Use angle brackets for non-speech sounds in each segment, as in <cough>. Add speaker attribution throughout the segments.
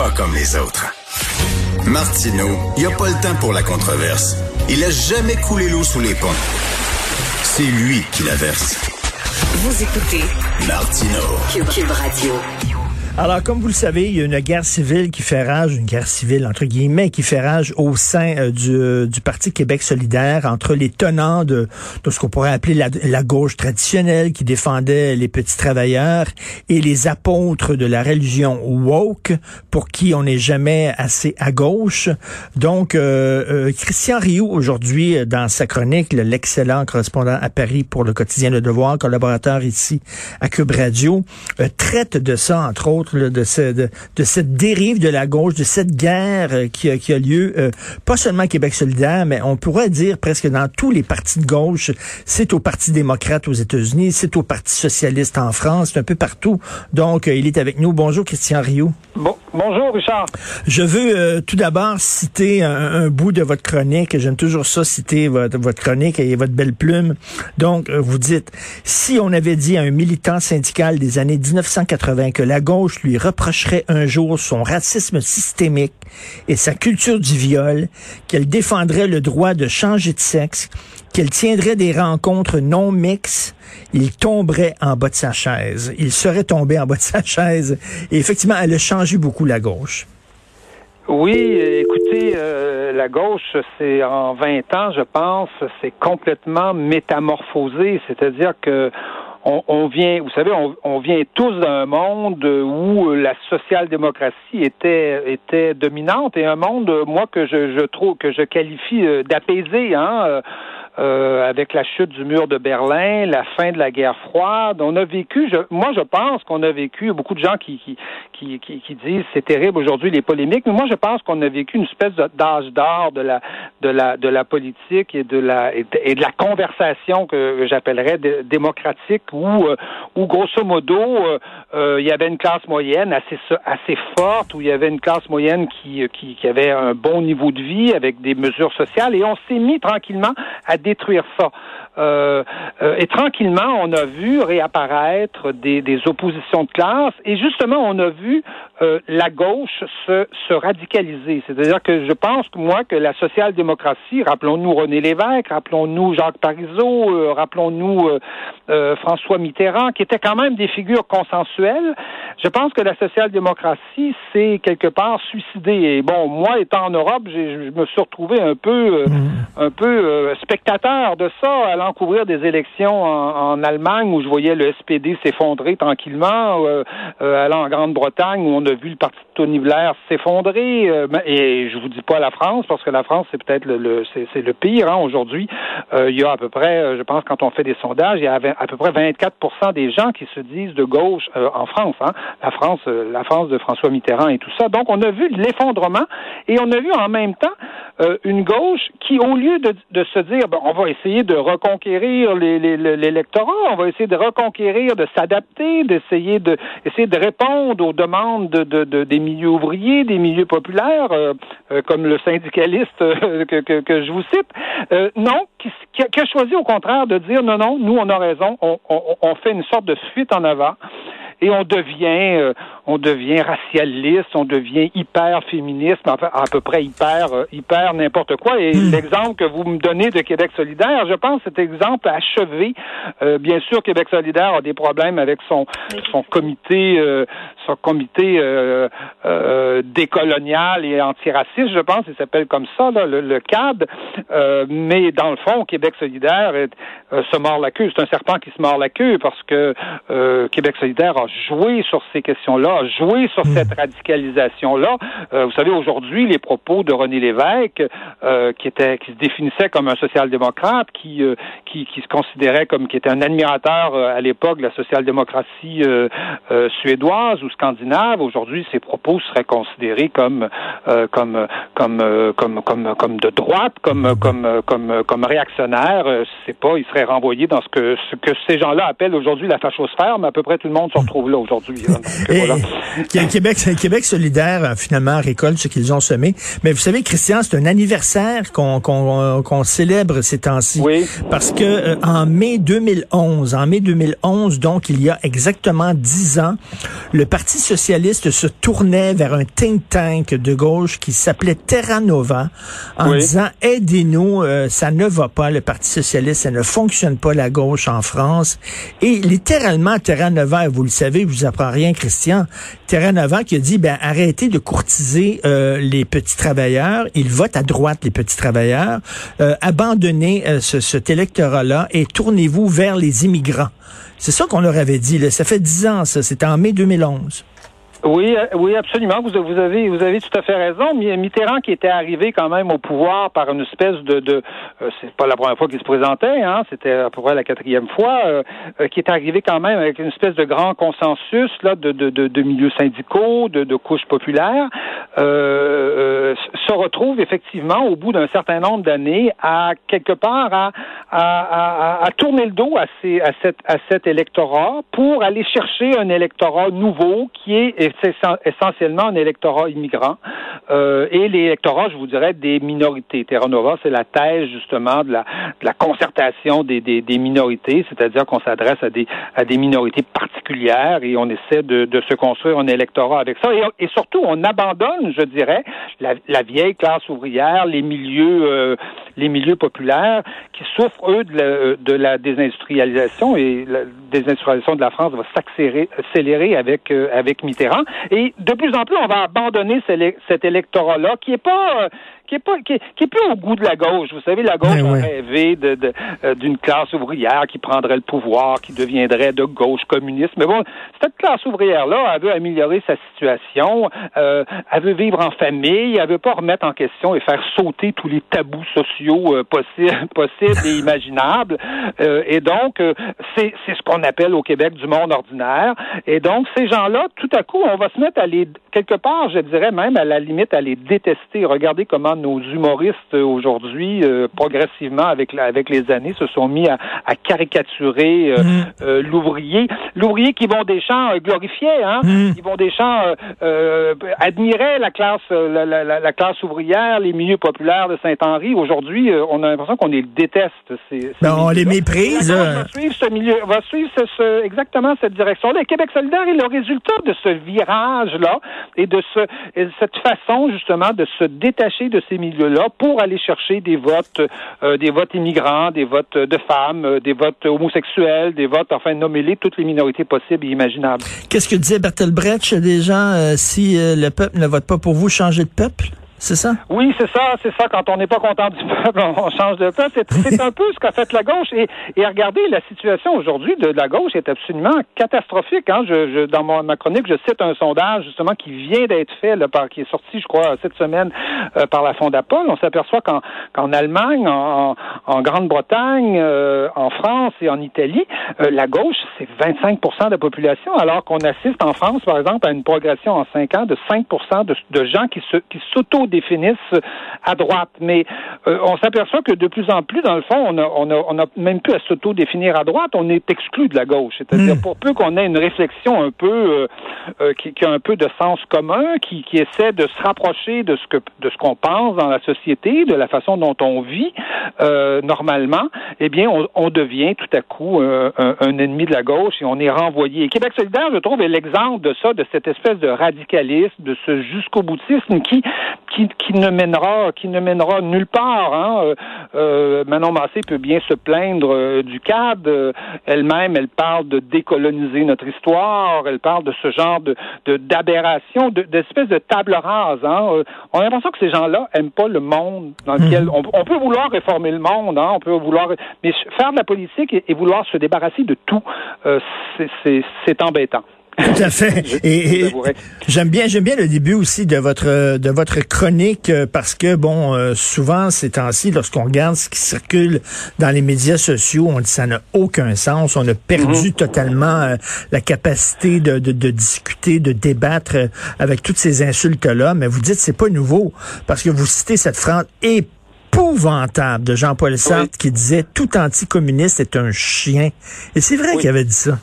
Speaker 1: Pas comme les autres. Martino, il n'y a pas le temps pour la controverse. Il a jamais coulé l'eau sous les ponts. C'est lui qui la verse.
Speaker 2: Vous écoutez
Speaker 1: Martino.
Speaker 2: Cube Radio.
Speaker 3: Alors, comme vous le savez, il y a une guerre civile qui fait rage, une guerre civile entre guillemets, qui fait rage au sein euh, du, euh, du, Parti Québec solidaire entre les tenants de, de ce qu'on pourrait appeler la, la, gauche traditionnelle qui défendait les petits travailleurs et les apôtres de la religion woke pour qui on n'est jamais assez à gauche. Donc, euh, euh Christian Rioux, aujourd'hui, dans sa chronique, l'excellent correspondant à Paris pour le quotidien Le Devoir, collaborateur ici à Cube Radio, traite de ça, entre autres, de, ce, de, cette dérive de la gauche, de cette guerre euh, qui, qui, a lieu, euh, pas seulement Québec solidaire, mais on pourrait dire presque dans tous les partis de gauche. C'est au Parti démocrate aux États-Unis, c'est au Parti socialiste en France, c'est un peu partout. Donc, euh, il est avec nous. Bonjour, Christian Rio.
Speaker 4: Bon, bonjour, Richard.
Speaker 3: Je veux tout d'abord citer un, bout de votre chronique. J'aime toujours ça, citer votre, votre chronique et votre belle plume. Donc, vous dites, si on avait dit à un militant syndical des années 1980 que la gauche lui reprocherait un jour son racisme systémique et sa culture du viol, qu'elle défendrait le droit de changer de sexe, qu'elle tiendrait des rencontres non mixtes, il tomberait en bas de sa chaise. Il serait tombé en bas de sa chaise. Et effectivement, elle a changé beaucoup la gauche.
Speaker 4: Oui, écoutez, euh, la gauche, c'est en 20 ans, je pense, c'est complètement métamorphosé. C'est-à-dire que on, vient, vous savez, on, vient tous d'un monde où la social-démocratie était était dominante et un monde, moi que je, je trouve que je qualifie euh, d'apaisé, hein. Euh, avec la chute du mur de Berlin, la fin de la guerre froide. On a vécu, je, moi je pense qu'on a vécu, beaucoup de gens qui, qui, qui, qui, disent c'est terrible aujourd'hui les polémiques, mais moi je pense qu'on a vécu une espèce d'âge d'or de la, de, la, de la politique et de la, et de, la conversation que, j'appellerais démocratique où, euh, où grosso modo euh, euh, il y avait une classe moyenne assez, assez forte, où il y avait une classe moyenne qui, qui, qui avait un bon niveau de vie avec des mesures sociales et on s'est mis tranquillement à détruire ça. Euh, euh, et tranquillement, on a vu réapparaître des, des, oppositions de classe et justement, on a vu euh, la gauche se, se radicaliser. C'est-à-dire que je pense que moi que la social-démocratie, rappelons-nous René Lévesque, rappelons-nous Jacques Parizeau, euh, rappelons-nous euh, François Mitterrand, qui étaient quand même des figures consensuelles, je pense que la social-démocratie s'est quelque part suicidée. Et bon, moi, étant en Europe, je me suis retrouvé un peu, mmh. un peu spectateur de ça, allant couvrir des élections en, en, Allemagne où je voyais le SPD s'effondrer tranquillement, allant en Grande-Bretagne où on a vu le parti de Tony Blair s'effondrer. Euh, et je vous dis pas la France parce que la France c'est peut-être le, c'est le pire hein, aujourd'hui. il y a à peu près, je pense quand on fait des sondages, il y a à peu près 24% des gens qui se disent de gauche en France. Hein, la France, la France de François Mitterrand et tout ça. Donc on a vu l'effondrement et on a vu en même temps une gauche qui, au lieu de, de se dire, ben, on va essayer de reconquérir l'électorat, on va essayer de reconquérir, de s'adapter, d'essayer de essayer de répondre aux demandes de, des milieux ouvriers, des milieux populaires, euh, euh, comme le syndicaliste euh, que, que, je vous cite. non, qui, qui, a choisi au contraire de dire non, non, nous on a raison, on, on, on fait une sorte de fuite en avant et on devient, euh, on devient racialiste, on devient hyper féministe, enfin, à peu près hyper, euh, hyper n'importe quoi. Et hmm. l'exemple que vous me donnez de Québec solidaire, je pense cet exemple achevé. Euh, bien sûr, Québec solidaire a des problèmes avec son son comité, son comité décolonial et antiraciste, je pense, il s'appelle comme ça, là, le, le CAD. mais dans le fond, Québec solidaire se mord la queue. C'est un serpent qui se mord la queue parce que Québec solidaire a jouer sur ces questions-là, jouer sur hmm. cette radicalisation-là. Euh, vous savez, aujourd'hui, les propos de René Lévesque, euh, qui était, qui se définissait comme un social-démocrate, qui, euh, qui, qui, se considérait comme qui était un admirateur à l'époque de la social-démocratie suédoise ou scandinave, aujourd'hui, ses propos seraient considérés comme comme comme comme comme comme de droite, comme comme comme comme réactionnaires. c'est pas, ils seraient renvoyés dans ce que ce que ces gens-là appellent aujourd'hui la fachosphère, mais à peu près tout le monde se retrouve là aujourd'hui. Hein. voilà.
Speaker 3: Québec, Québec solidaire finalement récolte ce qu'ils ont semé. Mais vous savez, Christian, c'est un anniversaire qu'on qu'on célèbre ces temps-ci.
Speaker 4: Oui.
Speaker 3: Parce que en mai 2011, en mai 2011, donc il y a exactement dix ans, le Parti socialiste se tournait vers un think tank de gauche qui s'appelait Terra Nova en disant aidez-nous, euh, ça ne va pas le Parti socialiste, ça ne fonctionne pas la gauche en France. Et littéralement Terra Nova, vous le savez, je vous apprends rien Christian, Terra Nova qui a dit ben arrêtez de courtiser euh, les petits travailleurs, ils votent à droite les petits travailleurs, euh, abandonnez ce, cet électorat-là et tournez-vous vers les immigrants. C'est ça qu'on leur avait dit. Là. Ça fait dix ans, ça. C'était en mai 2011.
Speaker 4: Oui, euh, oui, absolument. Vous, avez, vous avez tout à fait raison. Mitterrand qui était arrivé quand même au pouvoir par une espèce de, de euh, c'est pas la première fois qu'il se présentait, hein, c'était à peu près la quatrième fois, euh, qui est arrivé quand même avec une espèce de grand consensus là de, de, de, milieux syndicaux, de, de couches populaires, se retrouve effectivement au bout d'un certain nombre d'années à quelque part à, à, à, à, tourner le dos à, ces, à, cette, à cet électorat pour aller chercher un électorat nouveau qui est c'est essentiellement un électorat immigrant. Euh, et l'électorat, je vous dirais, des minorités. Terra Nova, c'est la thèse justement de la, concertation des, minorités, c'est-à-dire qu'on s'adresse à des, minorités particulières et on essaie de, se construire un électorat avec ça. Et, surtout, on abandonne, je dirais, la, vieille classe ouvrière, les milieux, euh, les milieux populaires qui souffrent, eux, de la, désindustrialisation et la désindustrialisation de la France va s'accélérer euh, avec Mitterrand. Et de plus en plus, on va abandonner cet électorat-là qui est pas euh, qui est pas qui est, plus au goût de la gauche. Vous savez, la gauche ben a rêvé de, euh, d'une classe ouvrière qui prendrait le pouvoir, qui deviendrait de gauche communiste. Mais bon, cette classe ouvrière-là, elle veut améliorer sa situation, euh, elle veut vivre en famille, elle veut pas remettre en question et faire sauter tous les tabous sociaux euh, possibles, <laughs> possibles et imaginables. et donc, c'est, c'est ce qu'on appelle au Québec du monde ordinaire. Et donc, ces gens-là, tout à coup, on va se mettre à les quelque part, je dirais même à la limite à les détester. Regardez comment nos humoristes aujourd'hui, euh, progressivement avec avec les années, se sont mis à, caricaturer euh, mm. euh, l'ouvrier, l'ouvrier qui vont des champs glorifiés, hein, mm. qui vont des champs admirait la classe la, la, classe ouvrière, les milieux populaires de Saint-Henri. Aujourd'hui, on a l'impression qu'on les déteste. Ces,
Speaker 3: ben, on les méprise.
Speaker 4: va suivre ce milieu, va suivre ce, exactement cette direction-là. Québec solidaire est le résultat de ce virage-là et de ce et cette façon justement de se détacher de ces milieux-là pour aller chercher des votes, euh, des votes immigrants, des votes de femmes, euh, des votes homosexuels, des votes, enfin, nommez-les, toutes les minorités possibles et imaginables.
Speaker 3: Qu'est-ce que disait Bertolt Brecht des gens, euh, si le peuple ne vote pas pour vous, changez de peuple? C'est ça?
Speaker 4: Oui, c'est ça, c'est ça. Quand on n'est pas content du peuple, <laughs> on change de peuple. C'est un peu ce qu'a fait la gauche. Et, regardez, la situation aujourd'hui de la gauche est absolument catastrophique. Hein. Dans ma chronique, je cite un sondage justement qui vient d'être fait, qui est sorti, je crois, cette semaine euh, par la Fondapol. On s'aperçoit qu'en Allemagne, en, Grande-Bretagne, euh, en France et en Italie, euh, la gauche, c'est 25% de la population, alors qu'on assiste en France, par exemple, à une progression en cinq ans de 5 de, de gens qui se qui s'auto définissent à droite. Mais euh, on s'aperçoit que de plus en plus, dans le fond, on a, on a, on a même plus à s'auto-définir à droite, on est exclu de la gauche. C'est-à-dire, hmm. pour peu qu'on ait une réflexion un peu, euh, euh, qui, qui, a un peu de sens commun, qui, qui essaie de se rapprocher de ce que de ce qu'on pense dans la société, de la façon dont on vit normalement, eh bien, on, on, devient tout à coup un, un, ennemi de la gauche et on est renvoyé. Québec solidaire, je trouve, est l'exemple de ça, de cette espèce de radicalisme, de ce jusqu'au boutisme qui, qui qui, ne mènera qui ne mènera nulle part. Hein. Euh, euh, Manon Massé peut bien se plaindre euh, du cadre. Elle-même, elle parle de décoloniser notre histoire. Elle parle de ce genre de d'aberration, de, d'espèce de, table rase. Hein. on a l'impression que ces gens-là aiment pas le monde dans lequel hmm. on, peut vouloir réformer le monde. Hein. On peut vouloir, mais faire de la politique et, vouloir se débarrasser de tout, c'est embêtant.
Speaker 3: Tout à fait. Et, j'aime bien, j'aime bien le début aussi de votre de votre chronique euh, parce que bon, euh, souvent ces temps-ci, lorsqu'on regarde ce qui circule dans les médias sociaux, on dit ça n'a aucun sens. On a perdu mhm. totalement euh, la capacité de, de, de, discuter, de débattre avec toutes ces insultes-là. Mais vous dites c'est pas nouveau parce que vous citez cette phrase épouvantable de Jean-Paul Sartre qui disait tout anticommuniste est un chien. Et c'est vrai qu'il avait dit ça.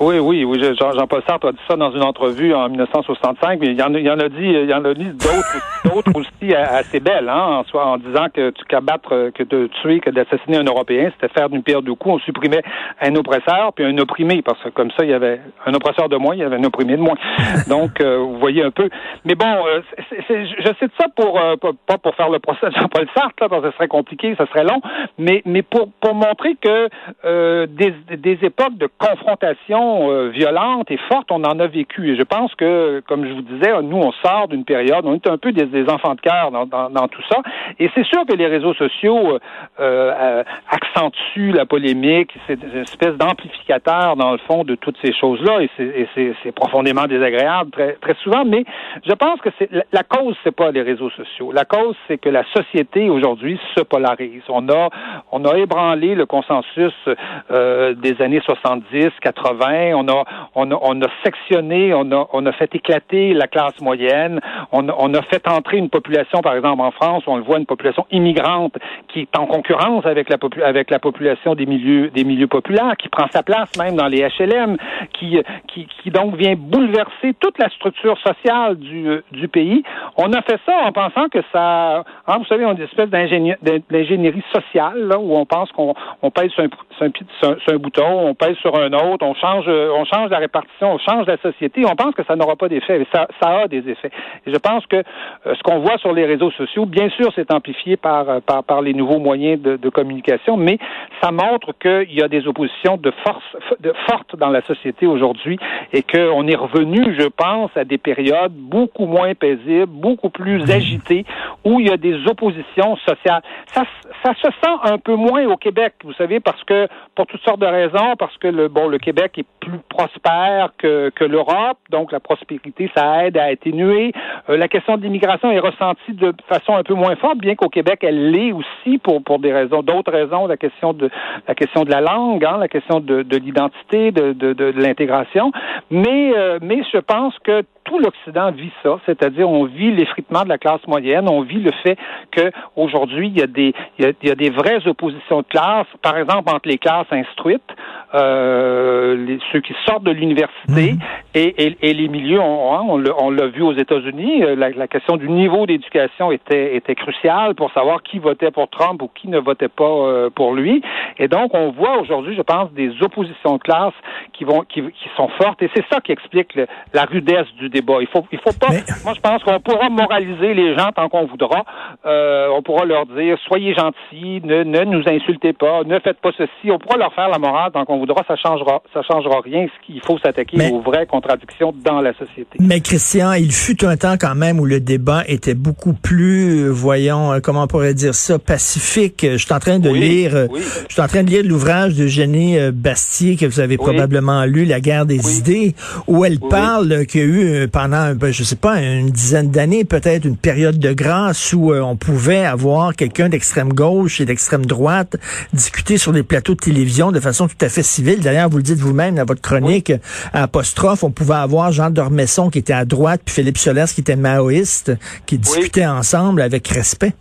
Speaker 4: Oui, oui, oui. Jean-Paul Sartre a dit ça dans une entrevue en 1965, mais il y en, il y en a dit, il y en a dit d'autres, d'autres aussi assez belles, hein, en, soit en disant que tu qu'abattre, que de tuer, que d'assassiner un Européen, c'était faire d'une pierre deux coups. On supprimait un oppresseur puis un opprimé, parce que comme ça, il y avait un oppresseur de moins, il y avait un opprimé de moins. <laughs> Donc, euh, vous voyez un peu. Mais bon, euh, je cite ça pour euh, pas pour faire le procès de Jean-Paul Sartre, là, parce que ce serait compliqué, ça serait long, mais mais pour pour montrer que des, des époques de confrontation euh, violente et forte, on en a vécu. Et je pense que, comme je vous disais, nous, on sort d'une période, on est un peu des, enfants de cœur dans, tout ça. Et c'est sûr que les réseaux sociaux euh, euh, accentuent la polémique, c'est une espèce d'amplificateur, dans le fond, de toutes ces choses-là. Et c'est profondément désagréable très, très souvent. Mais je pense que c'est la cause, c'est pas les réseaux sociaux. La cause, c'est que la société aujourd'hui se polarise. On a, on a ébranlé le consensus des années 70, 80 on a, on a, on a sectionné, on a, on a fait éclater la classe moyenne, on a fait entrer une population, par exemple en France, on le voit, une population immigrante qui est en concurrence avec la, population des milieux, des milieux populaires, qui prend sa place même dans les HLM, qui, qui, donc vient bouleverser toute la structure sociale du, du pays. On a fait ça en pensant que ça, hein, vous savez, on a une espèce d'ingénierie sociale, où on pense qu'on on pèse sur un, bouton, on pèse sur un autre, on change on change la répartition, on change la société, on pense que ça n'aura pas d'effet. Mais ça, a des effets. Et je pense que euh, ce qu'on voit sur les réseaux sociaux, bien sûr, c'est amplifié par, euh, par, par les nouveaux moyens de, de communication, mais ça montre qu'il y a des oppositions de force de, fortes dans la société aujourd'hui et qu'on est revenu, je pense, à des périodes beaucoup moins paisibles, beaucoup plus agitées, où il y a des oppositions sociales. Ça, ça se sent un peu moins au Québec, vous savez, parce que pour toutes sortes de raisons, parce que le bon, le Québec est prospère que, l'Europe, donc la prospérité, ça aide à atténuer. Euh, la question de l'immigration est ressentie de façon un peu moins forte, bien qu'au Québec, elle l'est aussi pour, pour des raisons, d'autres raisons, la question de la question de la langue, hein, la question de, de l'identité, de, de, de, l'intégration. Mais, euh, mais je pense que tout l'Occident vit ça, c'est-à-dire on vit l'effritement de la classe moyenne, on vit le fait qu'aujourd'hui, il y a des il y a des vraies oppositions de classe, par exemple entre les classes instruites, euh, les, ceux qui sortent de l'université mhm. et, et, et, les milieux, on, hein, on l'a vu aux États-Unis, euh, la, la, question du niveau d'éducation était, était cruciale pour savoir qui votait pour Trump ou qui ne votait pas euh, pour lui. Et donc, on voit aujourd'hui, je pense, des oppositions de classe qui vont qui, qui sont fortes et c'est ça qui explique la rudesse du débat. Il faut il faut pas. Moi, je pense qu'on pourra moraliser les gens tant qu'on voudra. Euh, on pourra leur dire soyez gentils, ne, ne nous insultez pas, ne faites pas ceci. On pourra leur faire la morale tant qu'on voudra. Ça changera ça changera rien. Qu'il faut s'attaquer aux vraies contradictions dans la société.
Speaker 3: Mais Christian, il fut un temps quand même où le débat était beaucoup plus, euh, voyons, euh, comment on pourrait dire ça, pacifique. Je suis en train de lire, je suis en train de lire l'ouvrage de Jenny Bastier que vous avez probablement lu, La guerre des idées, où elle parle qu'il y a eu pendant, ben, je sais pas, une dizaine d'années, peut-être une période de grâce où euh, on pouvait avoir quelqu'un d'extrême gauche et d'extrême droite discuter sur des plateaux de télévision de façon tout à fait civile. D'ailleurs, vous le dites vous-même dans votre chronique à apostrophe, on pouvait avoir Jean Dormesson qui était à droite, puis Philippe Solers qui était maoïste, qui discutaient ensemble avec respect.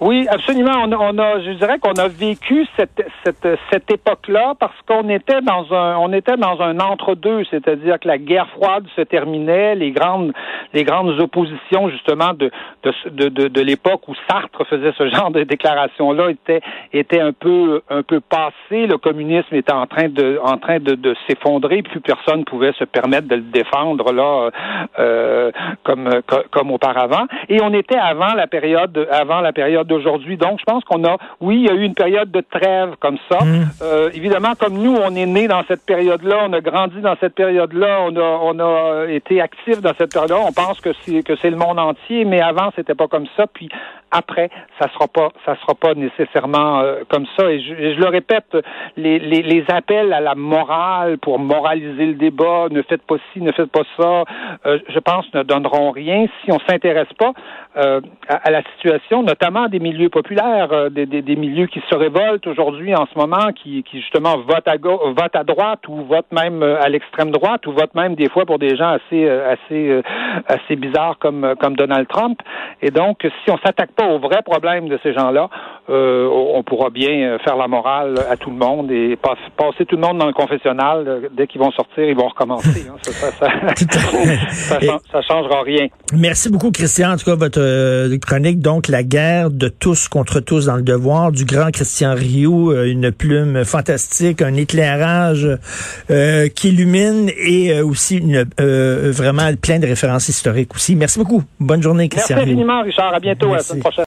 Speaker 4: Oui, absolument. On, on a, je dirais qu'on a vécu cette, cette, cette époque-là parce qu'on était dans un, on était dans un entre-deux, c'est-à-dire que la guerre froide se terminait, les grandes, les grandes oppositions justement de, de, de, de, l'époque où Sartre faisait ce <laughs> genre de déclaration-là étaient, étaient un peu, un peu passées. Le communisme était en train de, en train de, de s'effondrer, plus personne pouvait se permettre de le défendre là, euh, comme, comme auparavant. Et on était avant la période, avant la période d'aujourd'hui. Donc, je pense qu'on a, oui, il y a eu une période de trêve comme ça.
Speaker 3: Mm.
Speaker 4: Euh, évidemment, comme nous, on est né dans cette période-là, on a grandi dans cette période-là, on a, on a été actif dans cette période-là. On pense que c'est que c'est le monde entier, mais avant, c'était pas comme ça. Puis après, ça sera pas, ça sera pas nécessairement euh, comme ça. Et je, je, le répète, les, les, les, appels à la morale pour moraliser le débat, ne faites pas ci, ne faites pas ça, euh, je pense ne donneront rien si on s'intéresse pas à, à, la situation, notamment des milieux populaires, euh, des, des, des, milieux qui se révoltent aujourd'hui en ce moment, qui, justement votent à à droite ou votent même euh, à l'extrême droite ou votent même des fois pour des gens assez assez assez bizarres comme comme Donald Trump. Et donc, si on s'attaque pas aux vrais problèmes de ces gens-là, euh, on pourra bien faire la morale à tout le monde et passer, passer tout le monde dans le confessionnal. Dès qu'ils vont sortir, ils vont recommencer. Hein. Ça, ça, ça, <laughs> ça, ça, changera rien.
Speaker 3: Merci beaucoup, Christian. En tout cas, votre euh, chronique, donc, la guerre de tous contre tous dans le devoir, du grand Christian Rioux, euh, une plume fantastique, un éclairage euh, qui illumine et aussi une, vraiment plein de références historiques aussi. Merci beaucoup. Bonne journée, Christian
Speaker 4: Merci infiniment, Richard. À bientôt.
Speaker 3: Merci.
Speaker 4: À la semaine prochaine.